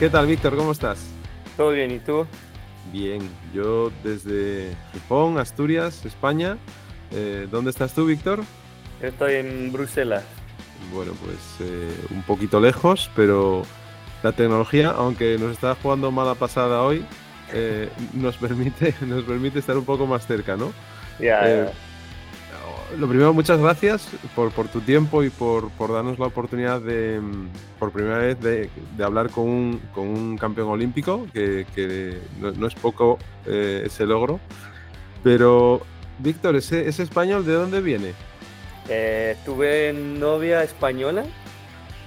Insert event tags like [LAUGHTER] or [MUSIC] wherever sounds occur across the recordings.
¿Qué tal, Víctor? ¿Cómo estás? Todo bien, ¿y tú? Bien, yo desde Gijón, Asturias, España. Eh, ¿Dónde estás tú, Víctor? Estoy en Bruselas. Bueno, pues eh, un poquito lejos, pero la tecnología, aunque nos está jugando mala pasada hoy, eh, nos, permite, [LAUGHS] nos permite estar un poco más cerca, ¿no? Ya. Lo primero, muchas gracias por, por tu tiempo y por, por, darnos la oportunidad de, por primera vez, de, de hablar con un, con un, campeón olímpico, que, que no, no, es poco eh, ese logro. Pero, Víctor, ¿ese, ¿ese, español de dónde viene? Eh, tuve novia española,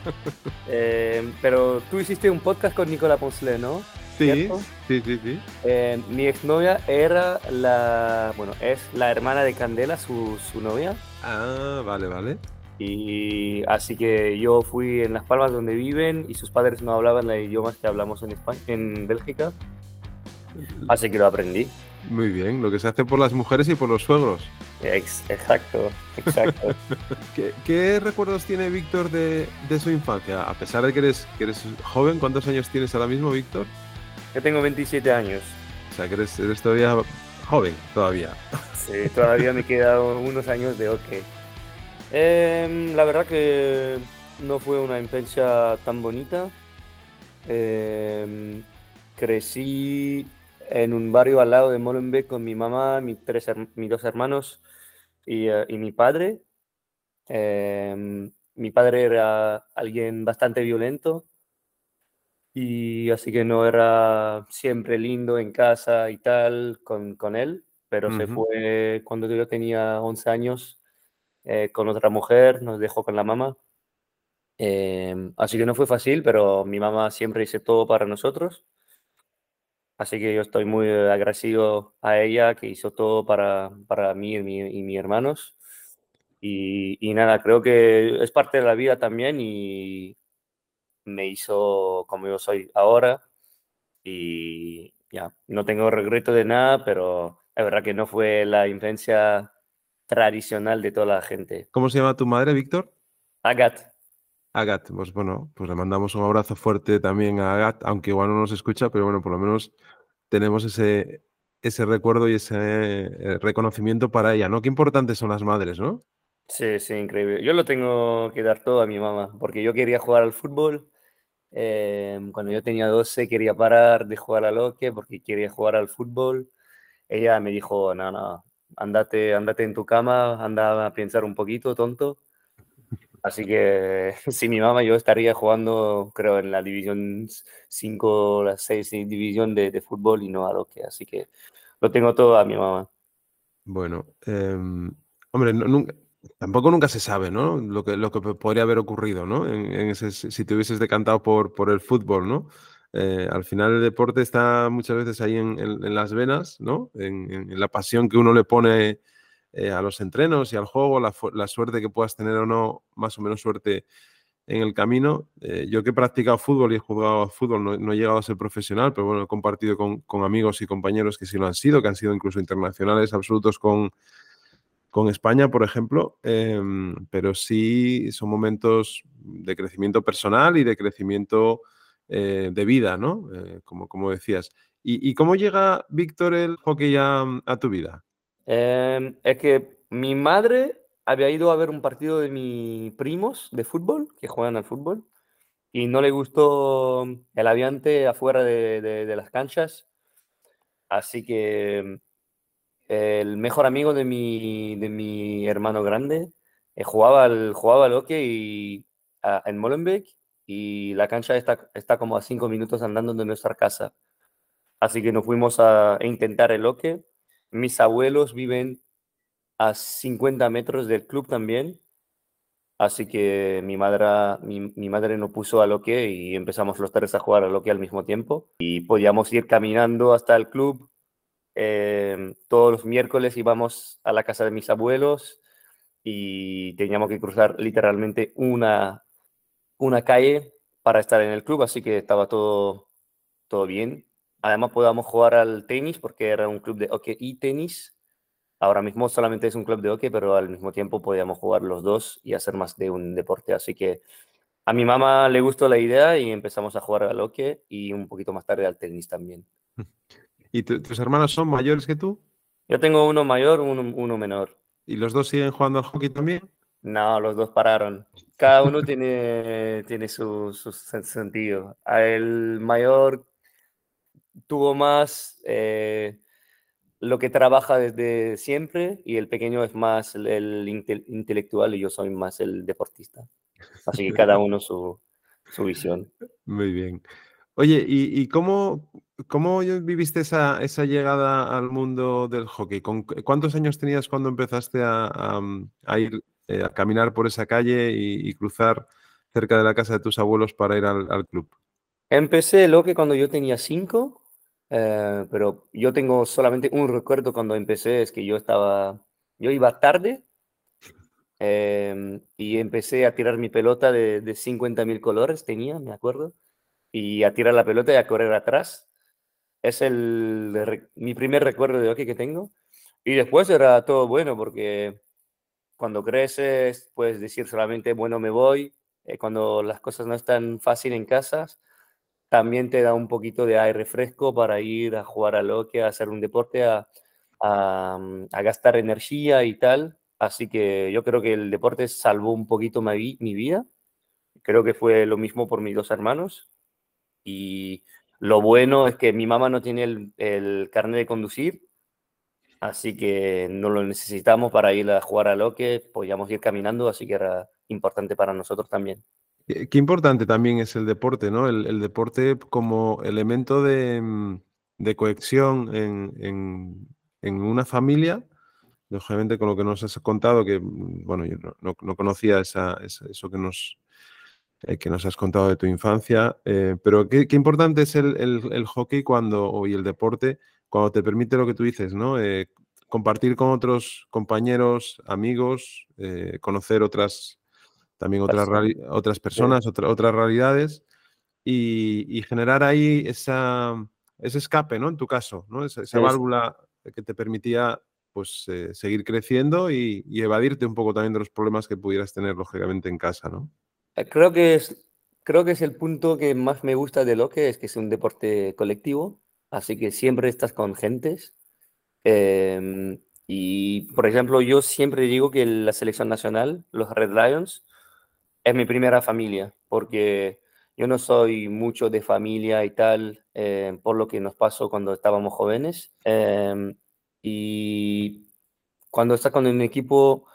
[LAUGHS] eh, pero tú hiciste un podcast con Nicola Ponsley, ¿no? Sí, sí, sí, sí. Eh, mi exnovia era la, bueno, es la hermana de Candela, su, su, novia. Ah, vale, vale. Y así que yo fui en Las Palmas donde viven y sus padres no hablaban el idioma que hablamos en España, en Bélgica. Así que lo aprendí. Muy bien, lo que se hace por las mujeres y por los suegros. Ex exacto, exacto. [LAUGHS] ¿Qué, ¿Qué, recuerdos tiene Víctor de, de, su infancia? A pesar de que eres, que eres joven, ¿cuántos años tienes ahora mismo, Víctor? Yo tengo 27 años. O sea, que eres, eres todavía joven, todavía. Sí, todavía me quedan unos años de OK. Eh, la verdad que no fue una infancia tan bonita. Eh, crecí en un barrio al lado de Molenbeek con mi mamá, mis, tres, mis dos hermanos y, uh, y mi padre. Eh, mi padre era alguien bastante violento y así que no era siempre lindo en casa y tal con, con él, pero uh -huh. se fue cuando yo tenía 11 años eh, con otra mujer, nos dejó con la mamá. Eh, así que no fue fácil, pero mi mamá siempre hizo todo para nosotros. Así que yo estoy muy agradecido a ella que hizo todo para, para mí y, mi, y mis hermanos. Y, y, nada, creo que es parte de la vida también y me hizo como yo soy ahora. Y ya, no tengo regreto de nada, pero es verdad que no fue la infancia tradicional de toda la gente. ¿Cómo se llama tu madre, Víctor? Agat. Agat, pues bueno, pues le mandamos un abrazo fuerte también a Agat, aunque igual no nos escucha, pero bueno, por lo menos tenemos ese, ese recuerdo y ese eh, reconocimiento para ella, ¿no? Qué importantes son las madres, ¿no? Sí, sí, increíble. Yo lo tengo que dar todo a mi mamá, porque yo quería jugar al fútbol. Eh, cuando yo tenía 12 quería parar de jugar al hockey porque quería jugar al fútbol. Ella me dijo, no, no, andate, andate en tu cama, anda a pensar un poquito, tonto. Así que [LAUGHS] si mi mamá yo estaría jugando, creo, en la división 5, la 6 división de, de, fútbol y no a lo que. Así que lo tengo todo a mi mamá. Bueno, eh, hombre, no, nunca, tampoco nunca se sabe, ¿no? Lo que, lo que podría haber ocurrido, ¿no? En, si te hubieses decantado por, por el fútbol, ¿no? Eh, al final el deporte está muchas veces ahí en, en, las venas, ¿no? En, en, la pasión que uno le pone eh, a los entrenos y al juego, la, la, suerte que puedas tener o no, más o menos suerte en el camino. Eh, yo que he practicado fútbol y he jugado fútbol, no, no, he llegado a ser profesional, pero bueno, he compartido con, con, amigos y compañeros que sí lo han sido, que han sido incluso internacionales absolutos con, con España, por ejemplo, eh, pero sí son momentos de crecimiento personal y de crecimiento eh, de vida, ¿no? Eh, como, como decías. ¿Y, ¿Y, cómo llega, Víctor, el hockey a, a tu vida? Em, es que mi madre había ido a ver un partido de mis primos de fútbol, que juegan al fútbol, y no le gustó el aviante afuera de las canchas. Así que el mejor amigo de mi, de mi hermano grande eh, jugaba al, jugaba al hockey y, en Molenbeek y la cancha está, está como a cinco minutos andando de nuestra casa. Así que nos fuimos a, intentar el hockey. Mis abuelos viven a 50 metros del club también. Así que mi madre, mi, madre nos puso a loque y empezamos los tres a jugar a loque al mismo tiempo. Y podíamos ir caminando hasta el club. Eh, todos los miércoles íbamos a la casa de mis abuelos y teníamos que cruzar literalmente una, una calle para estar en el club. Así que estaba todo, todo bien. Además podíamos jugar al tenis porque era un club de hockey y tenis. Ahora mismo solamente es un club de hockey, pero al mismo tiempo podíamos jugar los dos y hacer más de un deporte. Así que A mi mamá le gustó la idea y empezamos a jugar al hockey y un poquito más tarde al tenis también. ¿Y tus hermanos son mayores que tú? Yo tengo uno mayor, uno, uno menor. ¿Y los dos siguen jugando al hockey también? No, los dos pararon. Cada uno tiene, [LAUGHS] tiene su, su sentido. El mayor tuvo más eh, lo que trabaja desde siempre y el pequeño es más el, intelectual y yo soy más el deportista. Así que cada uno su, su visión. [LAUGHS] Muy bien. Oye, ¿y, cómo, cómo, viviste esa, esa, llegada al mundo del hockey? ¿Con, ¿Cuántos años tenías cuando empezaste a, a, ir eh, a caminar por esa calle y, cruzar cerca de la casa de tus abuelos para ir al, al club? Empecé el hockey cuando yo tenía cinco eh, pero yo tengo solamente un recuerdo cuando empecé, es que yo estaba, yo iba tarde em, y empecé a tirar mi pelota de, de 50 mil colores, tenía, me acuerdo, y a tirar la pelota y a correr atrás. Es el, mi primer recuerdo de hockey que tengo. Y después era todo bueno porque cuando creces puedes decir solamente, bueno, me voy. Eh, cuando las cosas no están fácil en casa, también te da un poquito de aire fresco para ir a jugar a lo que a hacer un deporte, a, mm, gastar energía y tal. Así que yo creo que el deporte salvó un poquito mi vida. Creo que fue lo mismo por mis dos hermanos. Y lo bueno es que mi mamá no tiene el, el carnet de conducir, así que no lo necesitamos para ir a jugar a lo que podíamos ir caminando, así que era importante para nosotros también. Qué importante también es el deporte, ¿no? El, deporte como elemento de, mm, cohesión en, una familia. Lógicamente, con lo que nos has contado, que mm, bueno, yo no, conocía esa, eso que nos, eh, que nos has contado de tu infancia, eh, pero qué, importante es el, hockey cuando, y el deporte cuando te permite lo que tú dices, ¿no? Eh, compartir con otros compañeros, amigos, conocer otras también otras, otras personas, otras realidades, y, generar ahí esa, ese escape, ¿no? En tu caso, ¿no? Esa, válvula que te permitía pues seguir creciendo y, evadirte un poco también de los problemas que pudieras tener, lógicamente, en casa, ¿no? Creo que es, creo que es el punto que más me gusta de lo que es que es un deporte colectivo, así que siempre estás con gentes. Em, y, por ejemplo, yo siempre digo que la selección nacional, los Red Lions, es mi primera familia, porque yo no soy mucho de familia y tal, eh, por lo que nos pasó cuando estábamos jóvenes. Em, y cuando estás con un equipo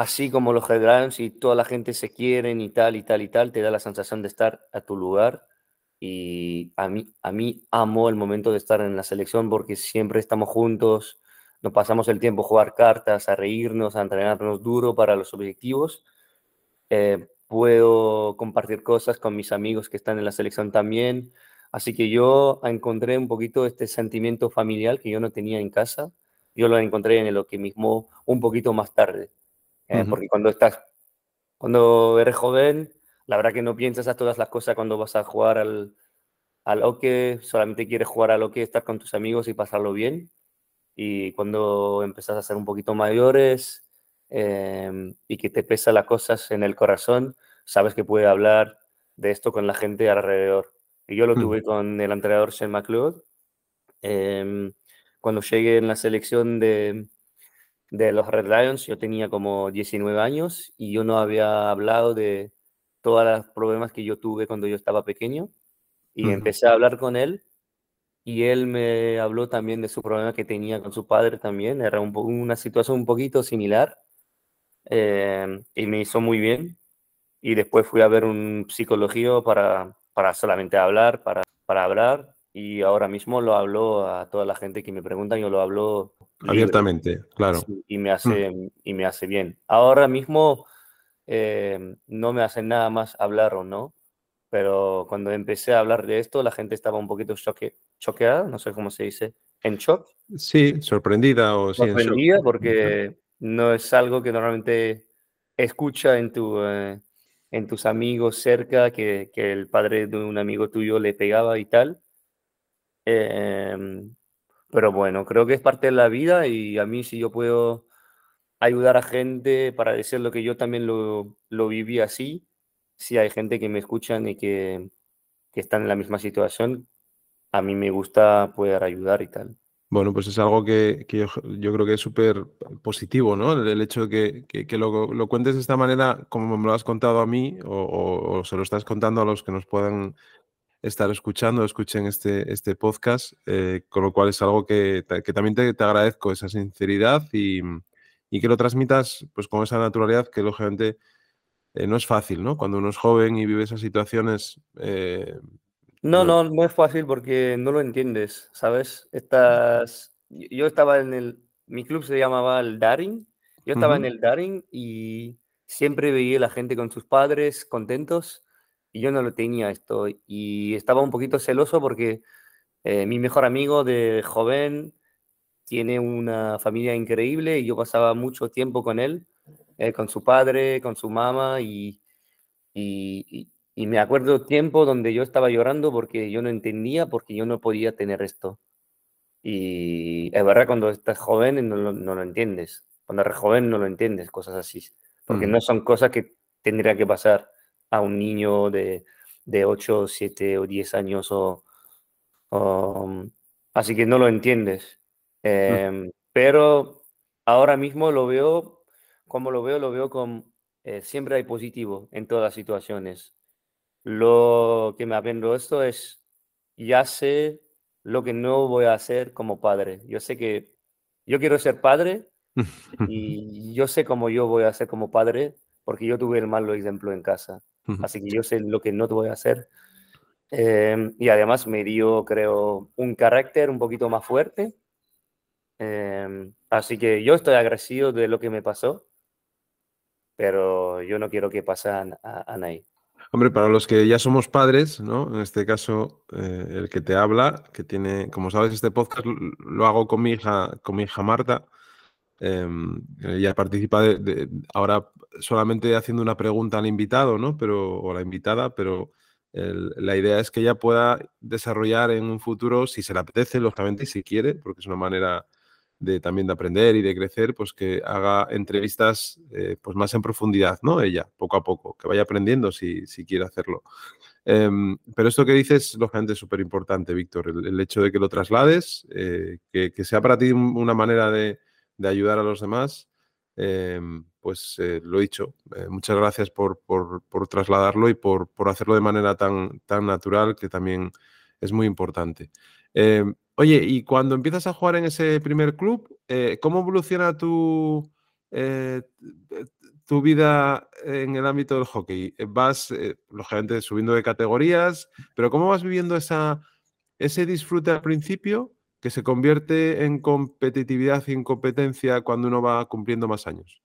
así como los Red y toda la gente se quieren y tal y tal y tal, te da la sensación de estar a tu lugar. Y a mí, a mí amo el momento de estar en la selección porque siempre estamos juntos, nos pasamos el tiempo a jugar cartas, a reírnos, a entrenarnos duro para los objetivos eh, puedo compartir cosas con mis amigos que están en la selección también. Así que yo encontré un poquito este sentimiento familiar que yo no tenía en casa. Yo lo encontré en el hockey mismo un poquito más tarde. Eh, porque cuando estás, cuando eres joven, la verdad que no piensas a todas las cosas cuando vas a jugar al, al hockey, solamente quieres jugar al hockey, estar con tus amigos y pasarlo bien. Y cuando empezás a ser un poquito mayores, Em, y que te pesa las cosas en el corazón, sabes que puede hablar de esto con la gente alrededor. Y yo lo mm. tuve con el entrenador Shane McLeod. Em, cuando llegué en la selección de, de los Red Lions, yo tenía como 19 años y yo no había hablado de todos los problemas que yo tuve cuando yo estaba pequeño. Y empecé a hablar con él y él me habló también de su problema que tenía con su padre también. Era un una situación un poquito similar. Eh, y me hizo muy bien. Y después fui a ver un psicología para, para solamente hablar, para, para hablar. Y ahora mismo lo hablo a toda la gente que me pregunta, yo lo hablo abiertamente, claro. y, me hace, mm. y me hace bien. Ahora mismo eh, no me hace nada más hablar o no, pero cuando empecé a hablar de esto, la gente estaba un poquito choque, choqueada, no sé cómo se dice, en shock. Sí, sorprendida o sorprendida porque no es algo que normalmente escucha en, tu, eh, en tus amigos cerca, que, el padre de un amigo tuyo le pegaba y tal. Em, pero bueno, creo que es parte de la vida y a mí si yo puedo ayudar a gente para decir lo que yo también lo, lo viví así, si hay gente que me escuchan y que, que están en la misma situación, a mí me gusta poder ayudar y tal. Bueno, pues es algo que, que yo, creo que es súper positivo, ¿no? El, hecho de que, que lo, lo, cuentes de esta manera, como me lo has contado a mí, o, o, se lo estás contando a los que nos puedan estar escuchando, escuchen este, este podcast, eh, con lo cual es algo que, que también te, te, agradezco, esa sinceridad y, y, que lo transmitas pues con esa naturalidad que lógicamente eh, no es fácil, ¿no? Cuando uno es joven y vive esas situaciones, eh, no, no, no es fácil porque no lo entiendes, ¿sabes? Estás... Yo estaba en el... Mi club se llamaba el Daring. Yo estaba uh -huh. en el Daring y siempre veía a la gente con sus padres contentos y yo no lo tenía esto. Y estaba un poquito celoso porque eh, mi mejor amigo de joven tiene una familia increíble y yo pasaba mucho tiempo con él, eh, con su padre, con su mamá y, y, y me acuerdo tiempo donde yo estaba llorando porque yo no entendía, porque yo no podía tener esto. Y es verdad, cuando estás joven no lo, no lo entiendes. Cuando eres joven no lo entiendes, cosas así. Porque mm. no son cosas que tendría que pasar a un niño de, de 8, 7 o 10 años. O, o así que no lo entiendes. Eh, mm. Pero ahora mismo lo veo, como lo veo, lo veo con... Eh, siempre hay positivo en todas las situaciones lo que me aprendo esto es, ya sé lo que no voy a hacer como padre. Yo sé que yo quiero ser padre [LAUGHS] y yo sé cómo yo voy a ser como padre porque yo tuve el malo ejemplo en casa. Así que yo sé lo que no te voy a hacer. Eh, y además me dio, creo, un carácter un poquito más fuerte. Eh, así que yo estoy agradecido de lo que me pasó, pero yo no quiero que pase a, a, a nadie. Hombre, para los que ya somos padres, ¿no? En este caso, eh, el que te habla, que tiene, como sabes, este podcast lo hago con mi hija, con mi hija Marta. Eh, ella participa ahora solamente haciendo una pregunta al invitado, ¿no? Pero, o la invitada, pero la idea es que ella pueda desarrollar en un futuro, si se le apetece, lógicamente, y si quiere, porque es una manera de también de aprender y de crecer, pues que haga entrevistas eh, pues más en profundidad, ¿no? Ella, poco a poco, que vaya aprendiendo si, si quiere hacerlo. Eh, pero esto que dices, lógicamente, es súper importante, Víctor, el, el, hecho de que lo traslades, eh, que, que, sea para ti una manera de, de ayudar a los demás, em, pues eh, lo he dicho. Eh, muchas gracias por, por, por trasladarlo y por, por, hacerlo de manera tan, tan natural, que también es muy importante. Eh, Oye, y cuando empiezas a jugar en ese primer club, eh, ¿cómo evoluciona tu, eh, tu vida en el ámbito del hockey? Vas, lógicamente, subiendo de categorías, pero ¿cómo vas viviendo esa, ese disfrute al principio que se convierte en competitividad y en competencia cuando uno va cumpliendo más años?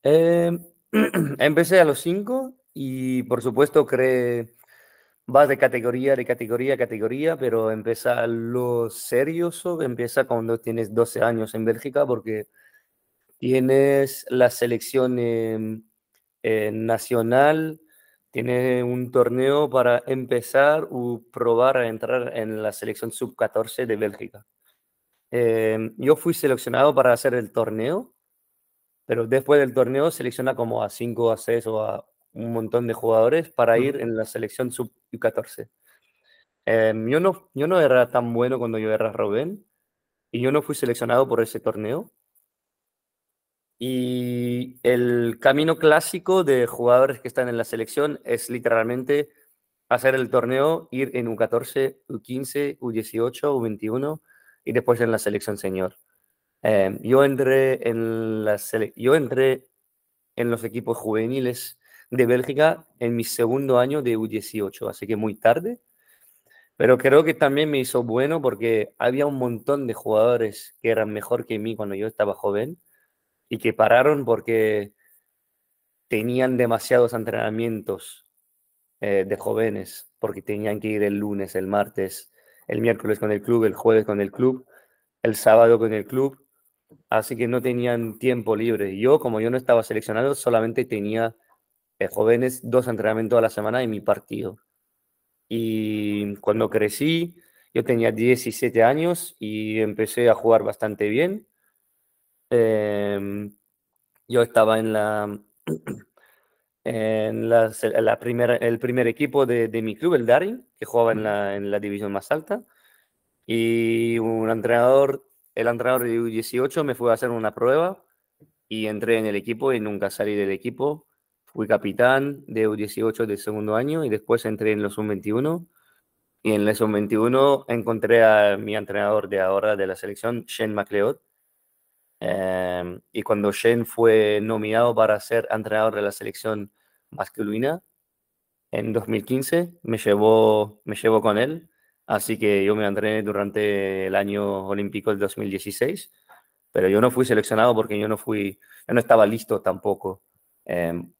Em, [CLEARS THROAT] empecé a los cinco y, por supuesto, creé vas de categoría, de categoría categoría, pero empieza lo serioso, empieza cuando tienes 12 años en Bélgica, porque tienes la selección nacional, tiene un torneo para empezar o probar a entrar en la selección sub-14 de Bélgica. Eh, yo fui seleccionado para hacer el torneo, pero después del torneo selecciona como a 5, a 6 o a un montón de jugadores para ir en la selección sub-14. Eh, yo, no, yo no era tan bueno cuando yo era Robin y yo no fui seleccionado por ese torneo. Y el camino clásico de jugadores que están en la selección es literalmente hacer el torneo, ir en U14, U15, U18, U21 y después en la selección senior. Eh, yo, entré en la yo entré en los equipos juveniles de Bélgica en mi segundo año de U18, así que muy tarde. Pero creo que también me hizo bueno porque había un montón de jugadores que eran mejor que mí cuando yo estaba joven y que pararon porque tenían demasiados entrenamientos eh, de jóvenes, porque tenían que ir el lunes, el martes, el miércoles con el club, el jueves con el club, el sábado con el club, así que no tenían tiempo libre. Yo, como yo no estaba seleccionado, solamente tenía eh, jóvenes, dos entrenamientos a la semana en mi partido. Y cuando crecí, yo tenía 17 años y empecé a jugar bastante bien. Eh, yo estaba en la, [CLEARS THROAT] en la, la primera, el primer equipo de, de, mi club, el Daring, que jugaba en la, en la división más alta. Y un entrenador, el entrenador de U18 me fue a hacer una prueba y entré en el equipo y nunca salí del equipo. Fui capitán de U18 del segundo año y después entré en los U21. Y en los U21 encontré a mi entrenador de ahora de la selección, Shane McLeod, Em, y cuando Shane fue nominado para ser entrenador de la selección masculina en 2015, me llevó, me llevó con él. Así que yo me entrené durante el año olímpico del 2016, pero yo no fui seleccionado porque yo no fui, yo no estaba listo tampoco. Em,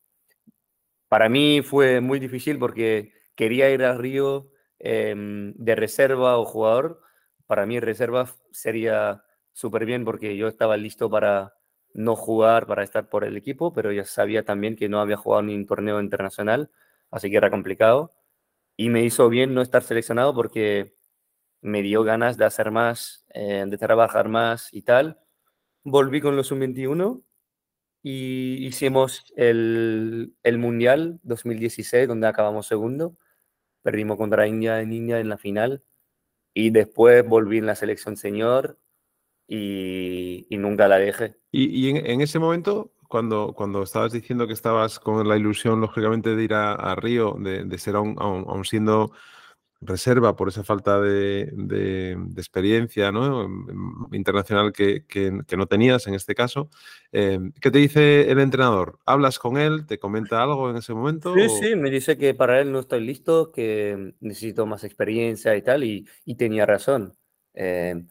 para mí fue muy difícil porque quería ir a Río em, de reserva o jugador. Para mí reserva sería súper bien porque yo estaba listo para no jugar, para estar por el equipo, pero ya sabía también que no había jugado ni un torneo internacional, así que era complicado. Y me hizo bien no estar seleccionado porque me dio ganas de hacer más, eh, de trabajar más y tal. Volví con los sub-21 y hicimos el, el, Mundial 2016, donde acabamos segundo. Perdimos contra India en India en la final. Y después volví en la selección senior y, nunca la dejé. Y, en, ese momento, cuando, cuando estabas diciendo que estabas con la ilusión, lógicamente, de ir a, Río, de, ser aún, siendo reserva por esa falta de, experiencia ¿no? internacional que, no tenías en este caso. Eh, ¿Qué te dice el entrenador? ¿Hablas con él? ¿Te comenta algo en ese momento? Sí, sí, me dice que para él no estoy listo, que necesito más experiencia y tal, y, tenía razón. Eh,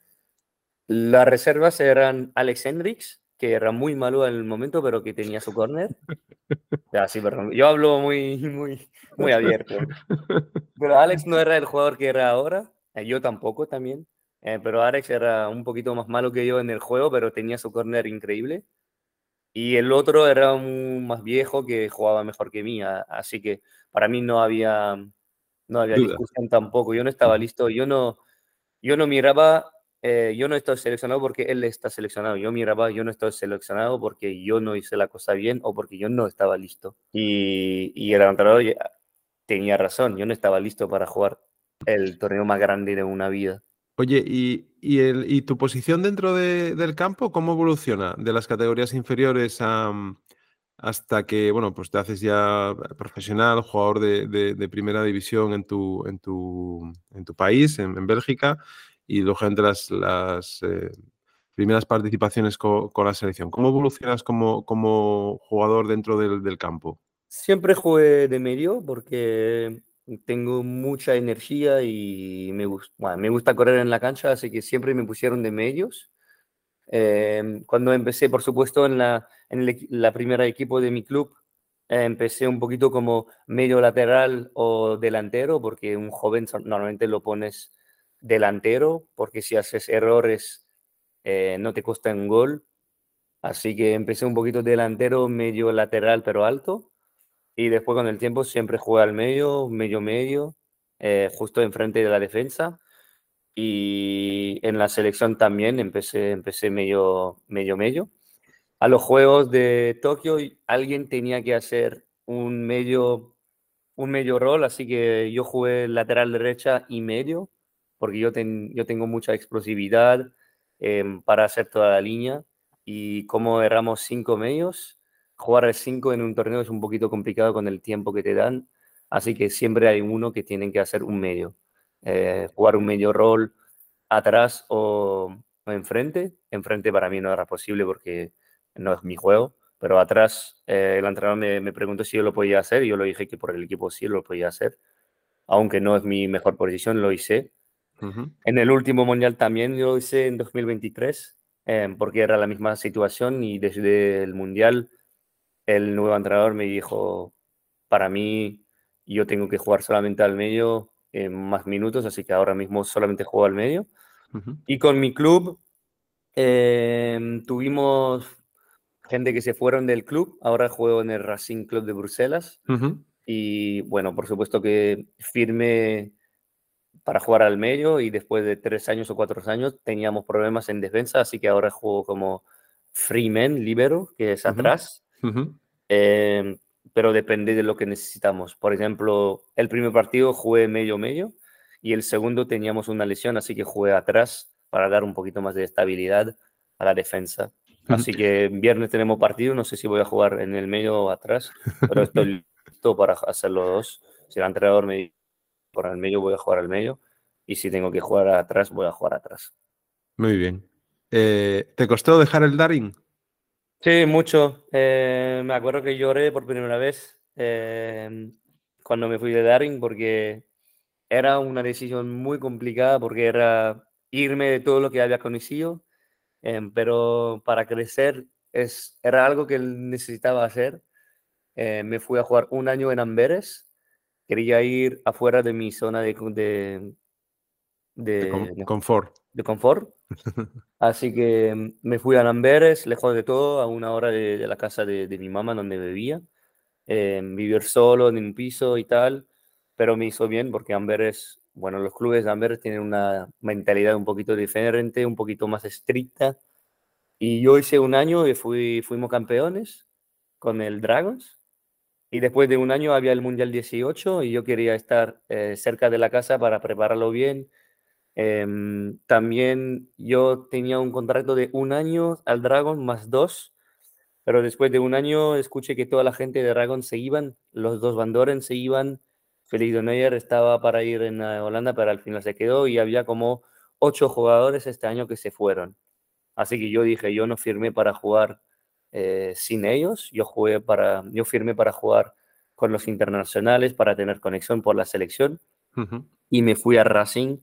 las reservas eran Alex Hendricks, que era muy malo en el momento, pero que tenía su corner. Ya, sí, perdón. Yo hablo muy, [LAUGHS] muy, muy abierto. Pero Alex no era el jugador que era ahora. Eh, yo tampoco también. Eh, pero Alex era un poquito más malo que yo en el juego, pero tenía su corner increíble. Y el otro era un más viejo que jugaba mejor que mí. Así que para mí no había, no había discusión tampoco. Yo no estaba listo. Yo no, yo no miraba eh, yo no estoy seleccionado porque él está seleccionado. Yo miraba, yo no estoy seleccionado porque yo no hice la cosa bien o porque yo no estaba listo. Y, y el entrenador tenía razón, yo no estaba listo para jugar el torneo más grande de una vida. Oye, ¿y, y, el, y tu posición dentro de, del campo cómo evoluciona? De las categorías inferiores a, hasta que, bueno, pues te haces ya profesional, jugador de, de, primera división en tu, en tu, en tu país, en, en Bélgica y lógicamente las, las eh, primeras participaciones con, la selección. ¿Cómo evolucionas como, como jugador dentro del, campo? Siempre jugué de medio porque tengo mucha energía y me, gusta, me gusta correr en la cancha, así que siempre me pusieron de medios. Eh, cuando empecé, por supuesto, en la, en la primera equipo de mi club, empecé un poquito como medio lateral o delantero, porque un joven normalmente lo pones delantero, porque si haces errores eh, no te cuesta un gol. Así que empecé un poquito delantero, medio lateral, pero alto. Y después con el tiempo siempre jugué al medio, medio medio, eh, justo enfrente de la defensa. Y en la selección también empecé, empecé medio, medio, medio. A los Juegos de Tokio alguien tenía que hacer un medio, un medio rol, así que yo jugué lateral derecha y medio porque yo, yo tengo mucha explosividad em, para hacer toda la línea y como erramos cinco medios, jugar cinco en un torneo es un poquito complicado con el tiempo que te dan, así que siempre hay uno que tiene que hacer un medio, eh, jugar un medio rol atrás o, enfrente. Enfrente para mí no era posible porque no es mi juego, pero atrás eh, el entrenador me, me, preguntó si yo lo podía hacer yo le dije que por el equipo sí lo podía hacer, aunque no es mi mejor posición, lo hice en el último mundial también lo hice en 2023, em, porque era la misma situación y desde el mundial el nuevo entrenador me dijo, para mí yo tengo que jugar solamente al medio en más minutos, así que ahora mismo solamente juego al medio. Y con mi club em, tuvimos gente que se fueron del club, ahora juego en el Racing Club de Bruselas. Y bueno, por supuesto que firme para jugar al medio y después de tres años o cuatro años teníamos problemas en defensa, así que ahora juego como Freeman, libero, que es atrás. Em, pero depende de lo que necesitamos. Por ejemplo, el primer partido jugué medio-medio y el segundo teníamos una lesión, así que jugué atrás para dar un poquito más de estabilidad a la defensa. Así que viernes tenemos partido, no sé si voy a jugar en el medio o atrás, pero estoy [LAUGHS] listo para hacer los dos. Si el entrenador me dice por el medio, voy a jugar al medio. Y si tengo que jugar atrás, voy a jugar atrás. Muy bien. Eh, ¿Te costó dejar el Daring? Sí, mucho. Eh, me acuerdo que lloré por primera vez eh, cuando me fui de Daring porque era una decisión muy complicada porque era irme de todo lo que había conocido, pero para crecer es, era algo que necesitaba hacer. me fui a jugar un año en Amberes. Quería ir afuera de mi zona de, de, de, confort. De confort. [LAUGHS] Así que mm, me fui a Amberes, lejos de todo, a una hora de, la casa de, mi mamá donde vivía. Eh, vivir solo en un piso y tal, pero me hizo bien porque Amberes, bueno, los clubes de Amberes tienen una mentalidad un poquito diferente, un poquito más estricta. Y yo hice un año y fui, fuimos campeones con el Dragons. Y después de un año había el Mundial 18 y yo quería estar eh, cerca de la casa para prepararlo bien, Em, también yo tenía un contrato de un año al Dragon más dos, pero después de un año escuché que toda la gente de Dragon se iban, los dos Bandoren se iban, Neuer estaba para ir en eh, Holanda, pero al final se quedó y había como ocho jugadores este año que se fueron. Así que yo dije, yo no firmé para jugar eh, sin ellos, yo, jugué para, yo firmé para jugar con los internacionales, para tener conexión por la selección, y me fui a Racing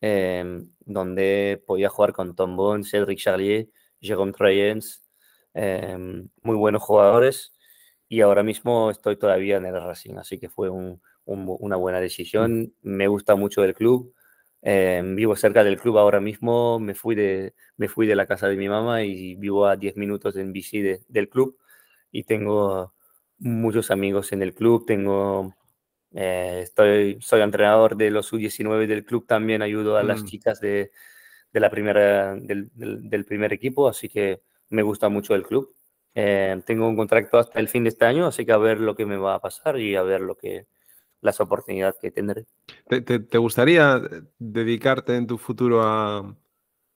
Em, donde podía jugar con Tom Bones, Cedric Charlier, Jérôme Trayens, em, muy buenos jugadores. Y ahora mismo estoy todavía en el Racing, así que fue una buena decisión. Me gusta mucho el club. Em, vivo cerca del club ahora mismo. Me fui, de, me fui de la casa de mi mamá y vivo a 10 minutos en bici del club. Y tengo muchos amigos en el club. Tengo eh, estoy, soy entrenador de los U19 del club, también ayudo a las mm. chicas de, de la primera, del, del, primer equipo, así que me gusta mucho el club. Eh, tengo un contrato hasta el fin de este año, así que a ver lo que me va a pasar y a ver lo que las oportunidades que tendré. ¿Te, te, gustaría dedicarte en tu futuro a,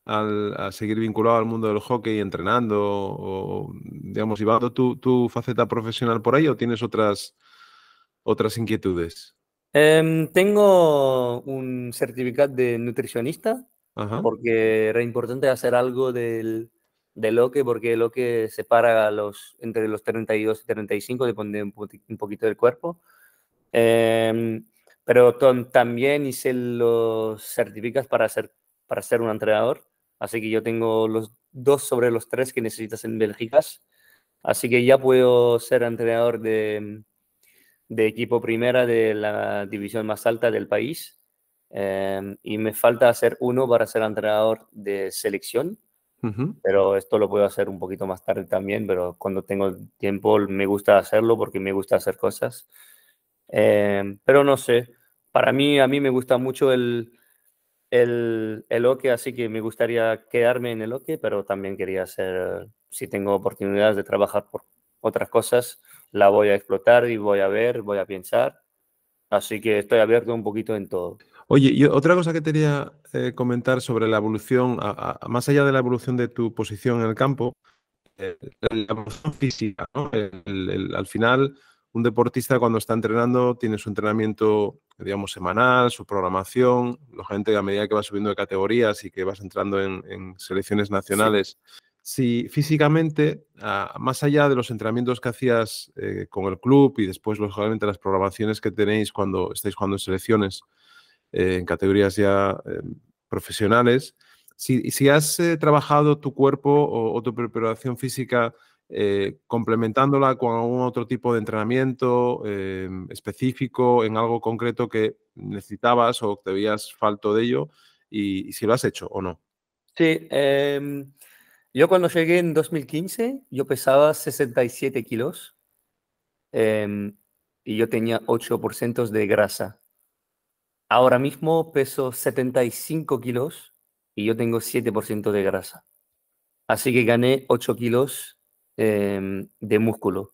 a, seguir vinculado al mundo del hockey, entrenando o, digamos, llevando tu, tu faceta profesional por ahí o tienes otras otras inquietudes? Em, tengo un certificado de nutricionista porque era importante hacer algo del, del loque porque el loque separa los, entre los 32 y 35, depende un, un poquito del cuerpo. Em, pero también hice los certificados para ser, para ser un entrenador. Así que yo tengo los dos sobre los tres que necesitas en Bélgica. Así que ya puedo ser entrenador de, de equipo primera de la división más alta del país. Em, y me falta hacer uno para ser entrenador de selección, pero esto lo puedo hacer un poquito más tarde también, pero cuando tengo tiempo me gusta hacerlo porque me gusta hacer cosas. Em, pero no sé, para mí, a mí me gusta mucho el, el, el hockey, así que me gustaría quedarme en el hockey, pero también quería hacer, si tengo oportunidades de trabajar por otras cosas, la voy a explotar y voy a ver, voy a pensar. Así que estoy abierto un poquito en todo. Oye, y otra cosa que quería eh, comentar sobre la evolución, más allá de la evolución de tu posición en el campo, eh, la evolución física. ¿no? al final, un deportista cuando está entrenando tiene su entrenamiento, digamos, semanal, su programación. Lógicamente, a medida que vas subiendo de categorías y que vas entrando en, selecciones nacionales, si físicamente, ah, más allá de los entrenamientos que hacías eh, con el club y después, lógicamente, las programaciones que tenéis cuando estáis jugando en selecciones eh, en categorías ya eh, profesionales, si, si has trabajado tu cuerpo o, tu preparación física complementándola con algún otro tipo de entrenamiento específico en algo concreto que necesitabas o te veías falto de ello, y, si lo has hecho o no. Sí, eh, yo cuando llegué en 2015, yo pesaba 67 kilos em, y yo tenía 8% de grasa. Ahora mismo peso 75 kilos y yo tengo 7% de grasa. Así que gané 8 kilos em, de músculo.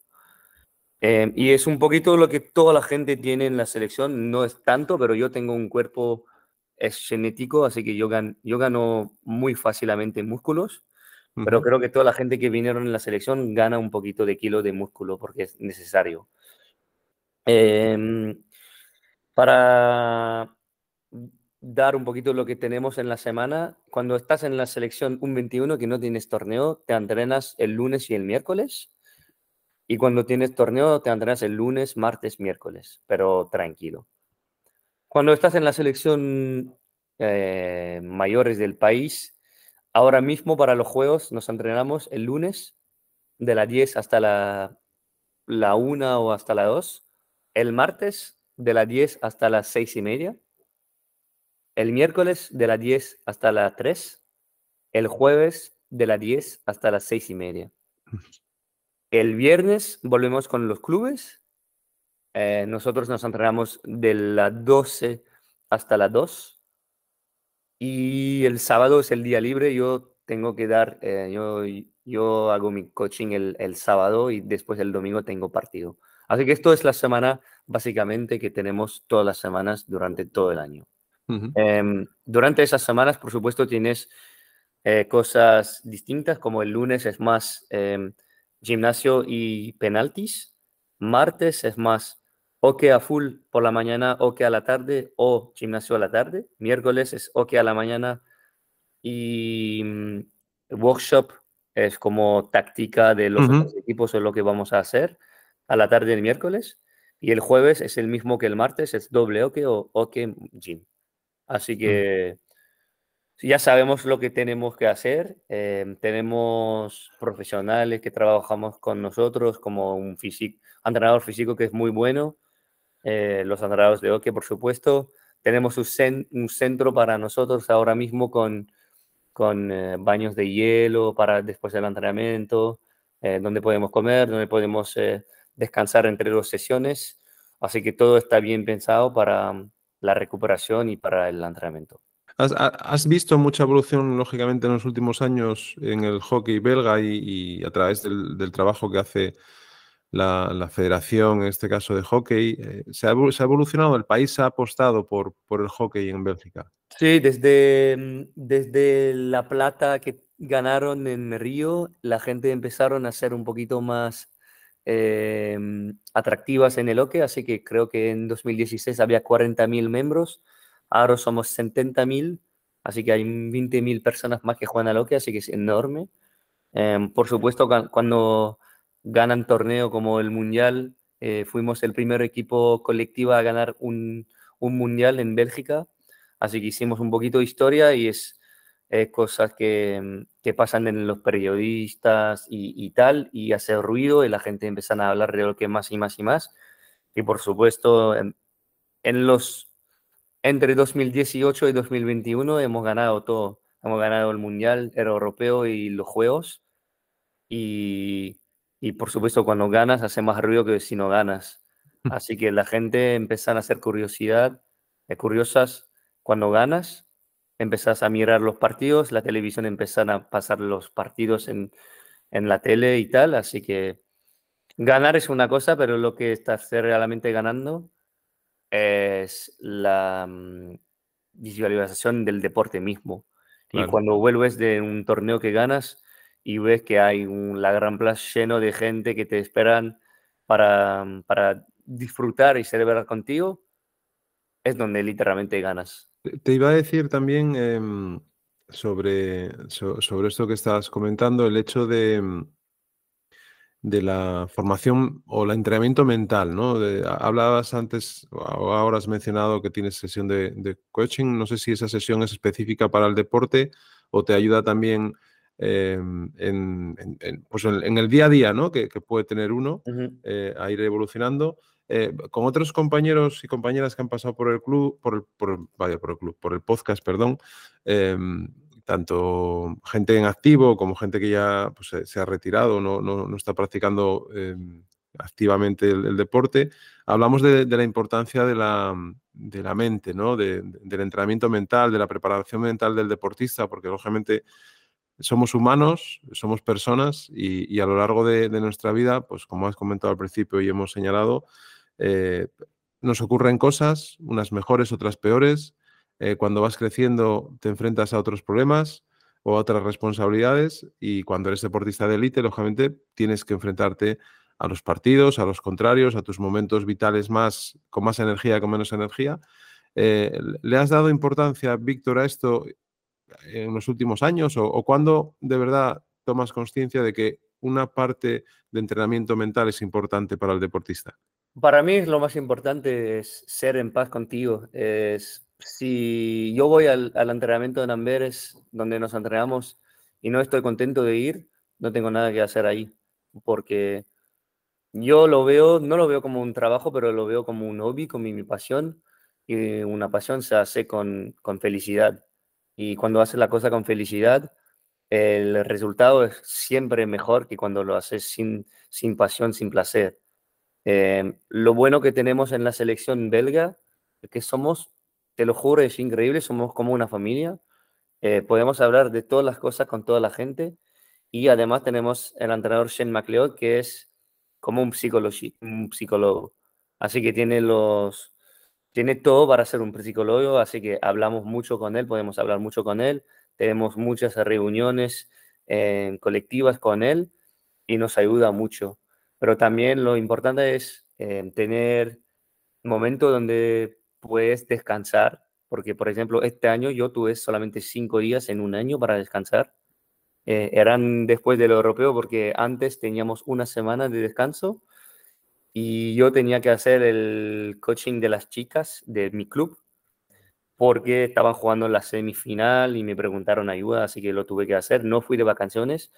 Eh, y es un poquito lo que toda la gente tiene en la selección, no es tanto, pero yo tengo un cuerpo es genético, así que yo, yo gano muy fácilmente músculos, pero creo que toda la gente que vinieron en la selección gana un poquito de kilo de músculo porque es necesario. Em, para dar un poquito lo que tenemos en la semana, cuando estás en la selección un 21 que no tienes torneo, te entrenas el lunes y el miércoles. Y cuando tienes torneo, te entrenas el lunes, martes, miércoles, pero tranquilo. Cuando estás en la selección eh, mayores del país, ahora mismo para los juegos nos entrenamos el lunes de las 10 hasta la, la 1 o hasta la 2, el martes de las 10 hasta las 6 y media, el miércoles de las 10 hasta las 3, el jueves de las 10 hasta las 6 y media. El viernes volvemos con los clubes eh, nosotros nos entrenamos de las 12 hasta las 2 y el sábado es el día libre. Yo tengo que dar, eh, yo, yo hago mi coaching el, el, sábado y después el domingo tengo partido. Así que esto es la semana básicamente que tenemos todas las semanas durante todo el año. Em, durante esas semanas, por supuesto, tienes eh, cosas distintas, como el lunes es más em, gimnasio y penaltis, martes es más o que a full por la mañana, o que a la tarde, o gimnasio a la tarde. Miércoles es o que a la mañana y mm, workshop es como táctica de los equipos o lo que vamos a hacer a la tarde del miércoles. Y el jueves es el mismo que el martes, es doble oke o oke gym. Así que ya sabemos lo que tenemos que hacer. Em, tenemos profesionales que trabajamos con nosotros, como un físico, entrenador físico que es muy bueno, eh, los entrenadores de hockey, por supuesto. Tenemos un, un, centro para nosotros ahora mismo con, con eh, baños de hielo para después del entrenamiento, eh, donde podemos comer, donde podemos descansar entre dos sesiones. Así que todo está bien pensado para la recuperación y para el entrenamiento. ¿Has, has visto mucha evolución, lógicamente, en los últimos años en el hockey belga y, y a través del, del, trabajo que hace la, federación, en este caso de hockey, eh, se, ha, evolucionado, el país ha apostado por, por el hockey en Bélgica. Sí, desde, mm, desde la plata que ganaron en Río, la gente empezaron a ser un poquito más em, atractivas en el hockey, así que creo que en 2016 había 40.000 miembros, ahora somos 70.000, así que hay 20.000 personas más que juegan al hockey, así que es enorme. Em, por supuesto, cuando ganan torneo como el Mundial. Eh, fuimos el primer equipo colectivo a ganar un, un, Mundial en Bélgica, así que hicimos un poquito de historia y es eh, cosas que, que, pasan en los periodistas y, y, tal, y hace ruido y la gente empieza a hablar de lo que más y más y más. Y por supuesto, en, en los entre 2018 y 2021 hemos ganado todo. Hemos ganado el Mundial, el Europeo y los Juegos. Y, y por supuesto, cuando ganas, hace más ruido que si no ganas. Mm. [LAUGHS] Así que la gente empieza a hacer curiosidad, eh, curiosas cuando ganas. Empezás a mirar los partidos, la televisión empieza a pasar los partidos en, en la tele y tal. Así que ganar es una cosa, pero lo que estás realmente ganando es la mm, visualización del deporte mismo. Y cuando vuelves de un torneo que ganas, y ves que hay un, la Gran Plaza lleno de gente que te esperan para, mm, para disfrutar y celebrar contigo, es donde literalmente ganas. Te iba a decir también em, sobre, sobre esto que estás comentando, el hecho de, mm, de la formación o el entrenamiento mental, ¿no? hablabas antes o ahora has mencionado que tienes sesión de, de, coaching, no sé si esa sesión es específica para el deporte o te ayuda también Em, en, pues en, el día a día ¿no? que, puede tener uno eh, a ir evolucionando. Eh, con otros compañeros y compañeras que han pasado por el club, por el, por vaya, por el club, por el podcast, perdón, em, tanto gente en activo como gente que ya pues, se, ha retirado, no, no, no está practicando em, activamente el, deporte, hablamos de, la importancia de la, de la mente, ¿no? del entrenamiento mental, de la preparación mental del deportista, porque lógicamente somos humanos, somos personas y, a lo largo de, nuestra vida, pues como has comentado al principio y hemos señalado, eh, nos ocurren cosas, unas mejores, otras peores. Eh, cuando vas creciendo te enfrentas a otros problemas o a otras responsabilidades y cuando eres deportista de élite, lógicamente tienes que enfrentarte a los partidos, a los contrarios, a tus momentos vitales más con más energía, con menos energía. Eh, ¿Le has dado importancia, Víctor, a esto en los últimos años o, cuándo de verdad tomas conciencia de que una parte de entrenamiento mental es importante para el deportista? Para mí lo más importante es ser en paz contigo. Es, si yo voy al, entrenamiento de Amberes, donde nos entrenamos, y no estoy contento de ir, no tengo nada que hacer ahí, porque yo lo veo, no lo veo como un trabajo, pero lo veo como un hobby, como mi pasión, y una pasión se hace con, con felicidad. Y cuando haces la cosa con felicidad, el resultado es siempre mejor que cuando lo haces sin, sin pasión, sin placer. Eh, lo bueno que tenemos en la selección belga que somos, te lo juro, es increíble, somos como una familia. Eh, podemos hablar de todas las cosas con toda la gente. Y además tenemos el entrenador Shane McLeod, que es como un un psicólogo. Así que tiene los, tiene todo para ser un psicólogo, así que hablamos mucho con él, podemos hablar mucho con él, tenemos muchas reuniones eh, colectivas con él y nos ayuda mucho. Pero también lo importante es eh, tener momentos donde puedes descansar, porque por ejemplo este año yo tuve solamente cinco días en un año para descansar. Eh, eran después del europeo porque antes teníamos una semana de descanso y yo tenía que hacer el coaching de las chicas de mi club porque estaban jugando en la semifinal y me preguntaron ayuda, así que lo tuve que hacer. No fui de vacaciones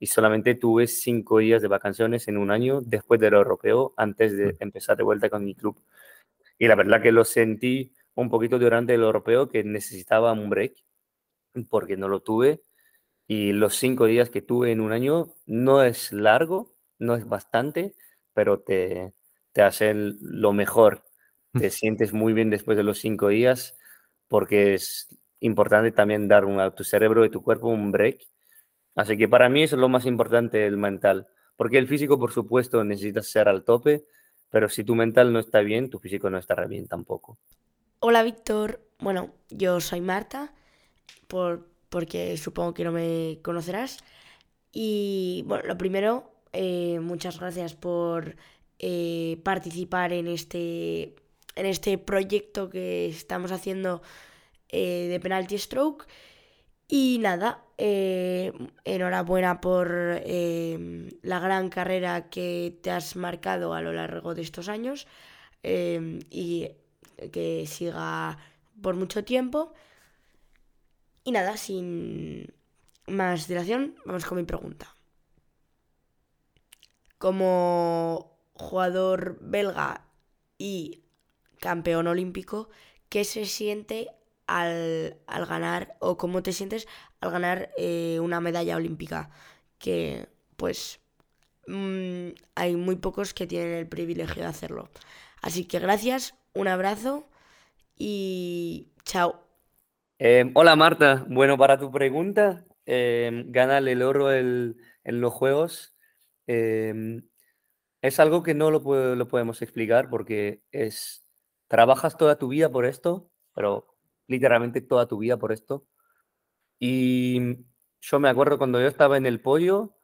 y solamente tuve cinco días de vacaciones en un año después del europeo, antes de empezar de vuelta con mi club. Y la verdad que lo sentí un poquito durante el europeo que necesitaba un break porque no lo tuve. Y los cinco días que tuve en un año no es largo, no es bastante, pero te, te hace lo mejor. Te sientes muy bien después de los cinco días porque es importante también dar a tu cerebro y tu cuerpo un break. Así que para mí eso es lo más importante, el mental. Porque el físico, por supuesto, necesitas ser al tope, pero si tu mental no está bien, tu físico no estará bien tampoco. Hola, Víctor. Bueno, yo soy Marta, por, porque supongo que no me conocerás. Y bueno, lo primero, eh, muchas gracias por eh, participar en este, en este proyecto que estamos haciendo eh, de Penalty Stroke. Y nada, enhorabuena por la gran carrera que te has marcado a lo largo de estos años y que siga por mucho tiempo. Y nada, sin más dilación, vamos con mi pregunta como jugador belga y campeón olímpico, ¿qué se siente al, ganar o cómo te sientes al ganar eh, una medalla olímpica? Que pues mm, hay muy pocos que tienen el privilegio de hacerlo. Así que gracias, un abrazo y chao. Em, hola Marta, bueno, para tu pregunta, eh, ganar el oro en los Juegos Em, es algo que no lo, lo podemos explicar porque es, trabajas toda tu vida por esto, pero literalmente toda tu vida por esto. Y yo me acuerdo cuando yo estaba en el pollo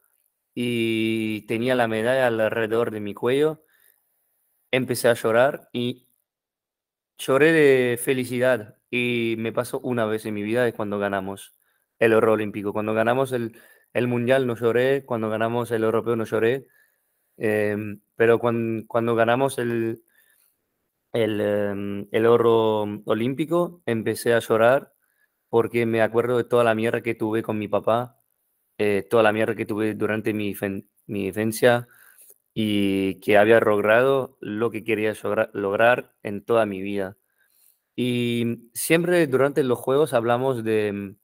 y tenía la medalla alrededor de mi cuello, empecé a llorar y lloré de felicidad. Y me pasó una vez en mi vida de cuando ganamos el oro olímpico. Cuando ganamos el, el mundial no lloré, cuando ganamos el europeo no lloré, em, pero cuando, ganamos el, em, el, oro olímpico empecé a llorar porque me acuerdo de toda la mierda que tuve con mi papá, eh, toda la mierda que tuve durante mi, mi infancia y que había logrado lo que quería lograr en toda mi vida. Y siempre durante los juegos hablamos de,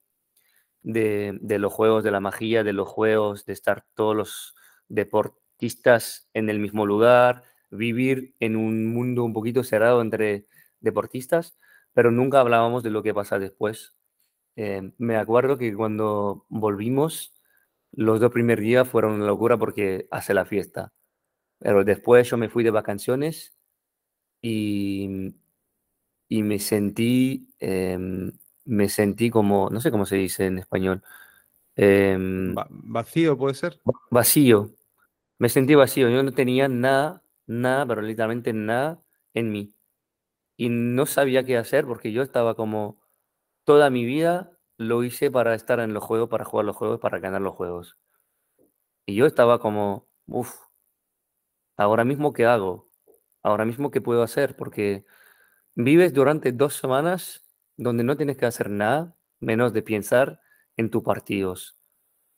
de, los juegos, de la magia, de los juegos, de estar todos los deportistas en el mismo lugar, vivir en un mundo un poquito cerrado entre deportistas, pero nunca hablábamos de lo que pasa después. eh, me acuerdo que cuando volvimos, los dos primeros días fueron una locura porque hace la fiesta. Pero después yo me fui de vacaciones y, y me sentí, em, me sentí como, no sé cómo se dice en español. em, Va- vacío puede ser. vacío. Me sentí vacío. Yo no tenía nada, nada, pero literalmente nada en mí. Y no sabía qué hacer porque yo estaba como toda mi vida lo hice para estar en los juegos, para jugar los juegos, para ganar los juegos. Y yo estaba como, uff, ahora mismo qué hago? Ahora mismo qué puedo hacer? Porque vives durante dos semanas donde no tienes que hacer nada menos de pensar en tus partidos.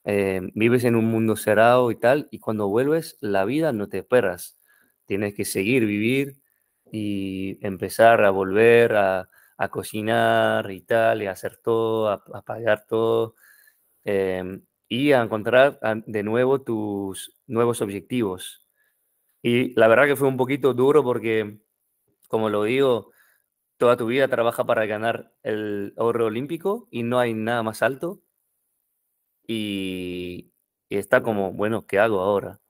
Eh, vives en un mundo cerrado y tal, y cuando vuelves, la vida no te esperas. Tienes que seguir vivir y empezar a volver a, a cocinar y tal, y hacer todo, a, a pagar todo, em, y a encontrar de nuevo tus nuevos objetivos. Y la verdad que fue un poquito duro porque, como lo digo, toda tu vida trabaja para ganar el oro olímpico y no hay nada más alto. Y, y está como, bueno, ¿qué hago ahora?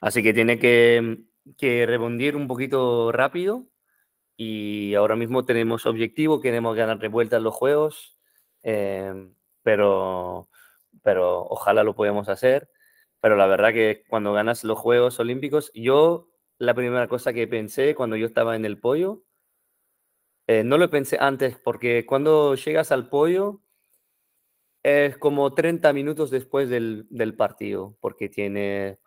Así que tiene que, que rebondir un poquito rápido y ahora mismo tenemos objetivo, queremos ganar de vuelta los juegos, em, pero, pero ojalá lo podamos hacer. Pero la verdad que cuando ganas los Juegos Olímpicos, yo la primera cosa que pensé cuando yo estaba en el pollo, eh, no lo pensé antes, porque cuando llegas al pollo es como 30 minutos después del, del partido, porque tiene,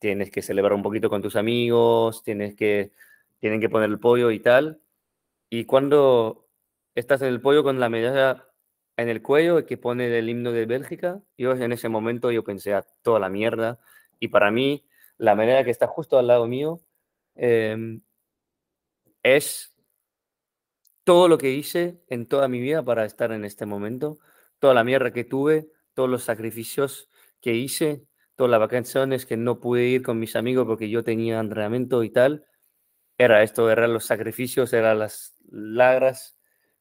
tienes que celebrar un poquito con tus amigos, tienes que, tienen que poner el pollo y tal. Y cuando estás en el pollo con la medalla en el cuello que pone el himno de Bélgica, yo en ese momento yo pensé a toda la mierda. Y para mí, la medalla que está justo al lado mío em, es todo lo que hice en toda mi vida para estar en este momento, toda la mierda que tuve, todos los sacrificios que hice, todas las vacaciones que no pude ir con mis amigos porque yo tenía entrenamiento y tal, era esto, eran los sacrificios, eran las lágrimas,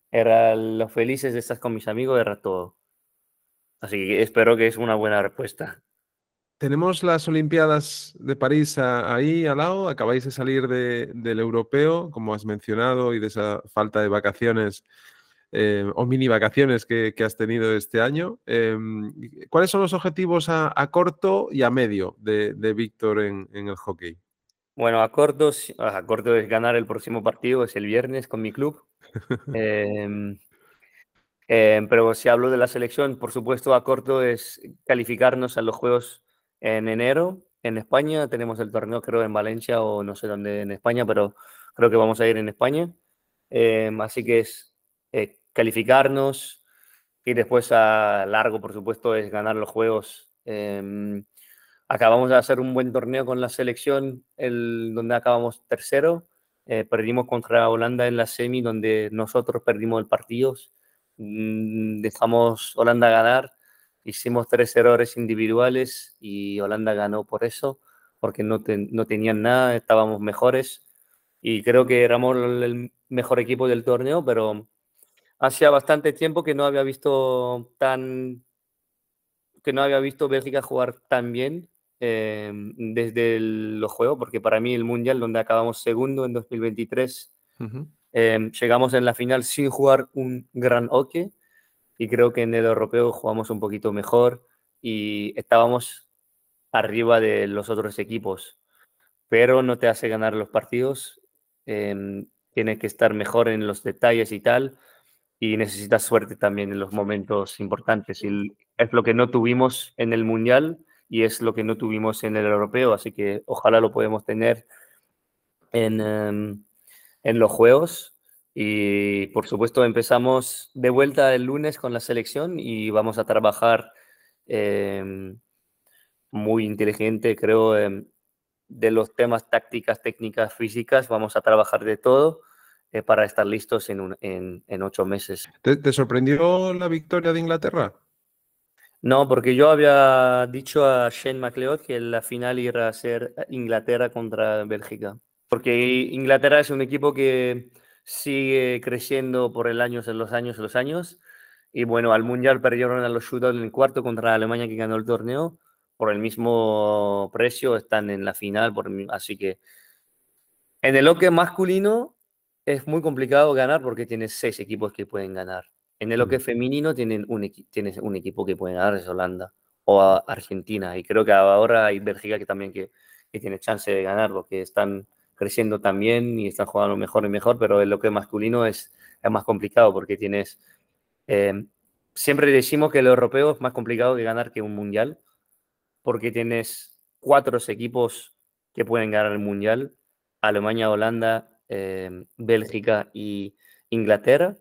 eran los felices de estar con mis amigos, era todo. Así que espero que es una buena respuesta. Tenemos las Olimpiadas de París ahí al lado, acabáis de salir de- del europeo, como has mencionado, y de esa falta de vacaciones eh, o mini vacaciones que, que has tenido este año. Em, ¿Cuáles son los objetivos a, a corto y a medio de, de Víctor en, en el hockey? Bueno, a corto, a corto es ganar el próximo partido, es el viernes con mi club. [LAUGHS] Em, em, pero si hablo de la selección, por supuesto, a corto es calificarnos a los Juegos en enero. En España tenemos el torneo, creo, en Valencia o no sé dónde en España, pero creo que vamos a ir en España. Así que es eh, calificarnos y después a largo, por supuesto, es ganar los Juegos. Em, acabamos de hacer un buen torneo con la selección, el, donde acabamos tercero. Eh, perdimos contra Holanda en la semi, donde nosotros perdimos el partido. Mm, Dejamos Holanda ganar. Hicimos tres errores individuales y Holanda ganó por eso, porque no, ten- no tenían nada, estábamos mejores. Y creo que éramos el mejor equipo del torneo, pero hacía bastante tiempo que no había visto tan que no había visto Bélgica jugar tan bien eh, desde el- los juegos, porque para mí el Mundial, donde acabamos segundo en 2023, Ujú. eh, llegamos en la final sin jugar un gran hockey y creo que en el europeo jugamos un poquito mejor y estábamos arriba de los otros equipos, pero no te hace ganar los partidos, eh, tienes que estar mejor en los detalles y tal, y necesitas suerte también en los momentos importantes. Y es lo que no tuvimos en el Mundial y es lo que no tuvimos en el Europeo, así que ojalá lo podemos tener en, em, en los Juegos. Y por supuesto empezamos de vuelta el lunes con la selección y vamos a trabajar em, muy inteligente, creo, em, de los temas tácticas, técnicas, físicas. Vamos a trabajar de todo eh, para estar listos en, un- en, en ocho meses. ¿Te, te sorprendió la victoria de Inglaterra? No, porque yo había dicho a Shane McLeod que la final iba a ser Inglaterra contra Bélgica. Porque Inglaterra es un equipo que sigue creciendo por el años en los años en los años Y bueno, al Mundial perdieron a los shootouts en el cuarto contra Alemania que ganó el torneo. Por el mismo precio están en la final, por, así que en el hockey masculino es muy complicado ganar porque tienes seis equipos que pueden ganar. En el hockey femenino tienen un tienes un equipo que puede ganar, es Holanda o Argentina. Y creo que ahora hay Bélgica que también que, que tiene chance de ganar, porque están creciendo también y están jugando mejor y mejor, pero el hockey masculino es, es más complicado porque tienes... Eh, siempre decimos que el europeo es más complicado que ganar que un mundial, porque tienes cuatro equipos que pueden ganar el mundial, Alemania, Holanda, eh, Bélgica y Inglaterra,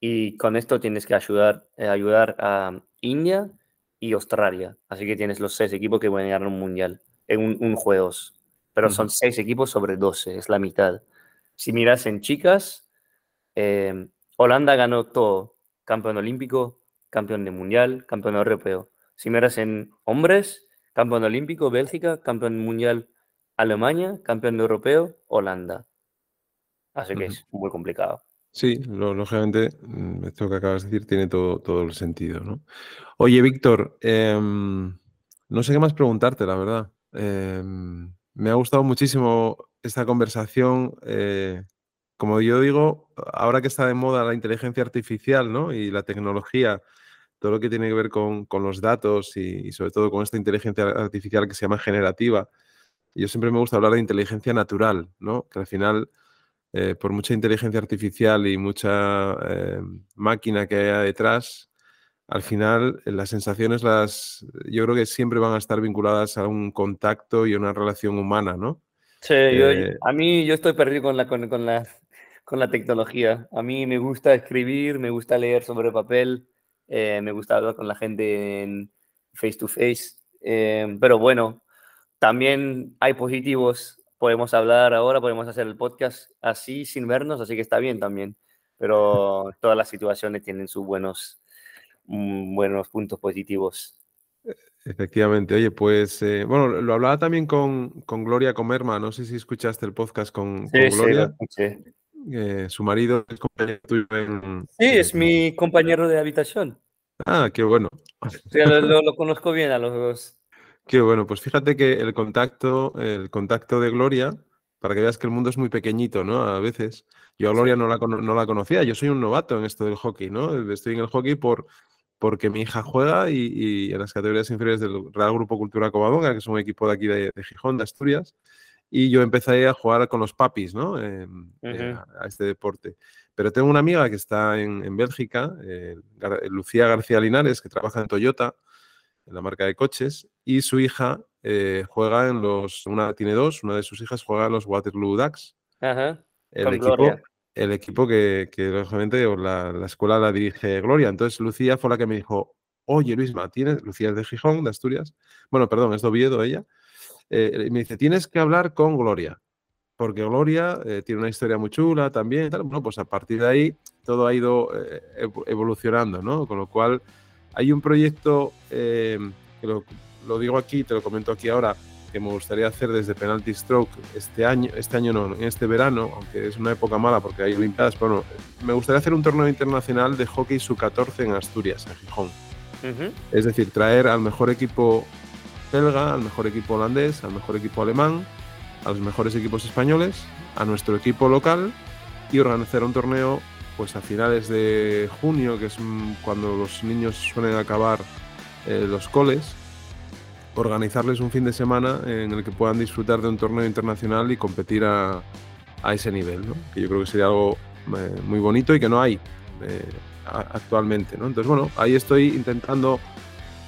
y con esto tienes que ayudar, eh, ayudar a India y Australia. Así que tienes los seis equipos que pueden ganar un mundial en un, un juegos. Pero son seis equipos sobre 12, es la mitad. Si miras en chicas, eh, Holanda ganó todo. Campeón olímpico, campeón de mundial, campeón europeo. Si miras en hombres, campeón olímpico, Bélgica, campeón mundial, Alemania, campeón europeo, Holanda. Así que es muy complicado. Sí, lógicamente, mm, esto que acabas de decir tiene todo, todo el sentido, ¿no? Oye, Víctor, em, no sé qué más preguntarte, la verdad. Em, me ha gustado muchísimo esta conversación. Eh, como yo digo, ahora que está de moda la inteligencia artificial ¿no? y la tecnología, todo lo que tiene que ver con, los datos y, sobre todo con esta inteligencia artificial que se llama generativa, yo siempre me gusta hablar de inteligencia natural, ¿no? que al final eh, por mucha inteligencia artificial y mucha eh, máquina que haya detrás, al final eh, las sensaciones las yo creo que siempre van a estar vinculadas a un contacto y a una relación humana, ¿no? Sí, a mí yo estoy perdido con la, con, la, con la tecnología. A mí me gusta escribir, me gusta leer sobre papel, me gusta hablar con la gente en face to face. pero bueno, también hay positivos podemos hablar ahora, podemos hacer el podcast así sin vernos, así que está bien también. Pero [LAUGHS] todas las situaciones tienen sus buenos, mm, buenos puntos positivos. Efectivamente, oye, pues eh, bueno, lo hablaba también con, con, Gloria Comerma, no sé si escuchaste el podcast con, Gloria. Sí, eh, su marido es compañero tuyo en... Sí, es mi compañero de habitación. Ah, qué bueno. lo conozco bien a los dos. Qué bueno, pues fíjate que el contacto, el contacto de Gloria, para que veas que el mundo es muy pequeñito, ¿no? A veces. Yo a Gloria no la, no la conocía, yo soy un novato en esto del hockey, ¿no? Estoy en el hockey por, porque mi hija juega y, en las categorías inferiores del Real Grupo Cultura Covadonga, que es un equipo de aquí de, Gijón, de Asturias, y yo empecé a jugar con los papis, ¿no? Eh, a, este deporte. Pero tengo una amiga que está en, Bélgica, eh, Lucía García Linares, que trabaja en Toyota, en la marca de coches, y su hija eh, juega en los, una tiene dos, una de sus hijas juega en los Waterloo Ducks. el, equipo, el equipo que, que lógicamente la, la, escuela la dirige Gloria. Entonces Lucía fue la que me dijo, oye Luisma, tienes, Lucía es de Gijón, de Asturias, bueno, perdón, es de Oviedo ella, eh, me dice, tienes que hablar con Gloria, porque Gloria eh, tiene una historia muy chula también. Bueno, pues a partir de ahí todo ha ido evolucionando, ¿no? Con lo cual hay un proyecto que lo, lo digo aquí, te lo comento aquí ahora, que me gustaría hacer desde Penalty Stroke este año, este año no, en este verano, aunque es una época mala porque hay Olimpiadas, pero me gustaría hacer un torneo internacional de hockey sub-14 en Asturias, en Gijón. Es decir, traer al mejor equipo belga, al mejor equipo holandés, al mejor equipo alemán, a los mejores equipos españoles, a nuestro equipo local y organizar un torneo pues a finales de junio, que es cuando los niños suelen acabar eh, los coles, organizarles un fin de semana en el que puedan disfrutar de un torneo internacional y competir a, ese nivel, ¿no? que yo creo que sería algo eh, muy bonito y que no hay eh, actualmente. ¿no? Entonces, bueno, ahí estoy intentando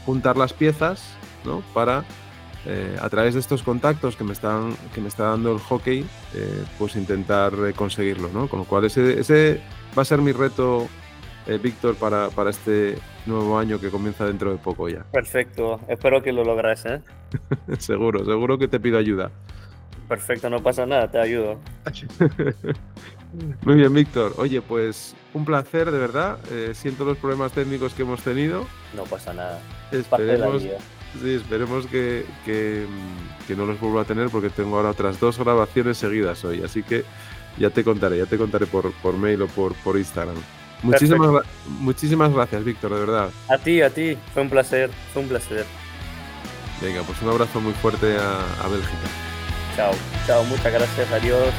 juntar las piezas ¿no? para, eh, a través de estos contactos que me, están, que me está dando el hockey, pues intentar conseguirlo. ¿no? Con lo cual, ese, ese va a ser mi reto, Víctor, para, para este nuevo año que comienza dentro de poco ya. Perfecto, espero que lo logres, ¿eh? [LAUGHS] seguro, seguro que te pido ayuda. Perfecto, no pasa nada, te ayudo. [LAUGHS] Muy bien, Víctor. Oye, pues un placer, de verdad. Eh, siento los problemas técnicos que hemos tenido. No pasa nada. Esperemos, Sí, esperemos que, mm, que, no los vuelva a tener porque tengo ahora otras dos grabaciones seguidas hoy, así que ya te contaré, ya te contaré por, por mail o por, por Instagram. Muchísimas, muchísimas gracias, Víctor, de verdad. A ti, a ti, fue un placer, fue un placer. Venga, pues un abrazo muy fuerte a, a Bélgica. Chao, chao, muchas gracias, adiós.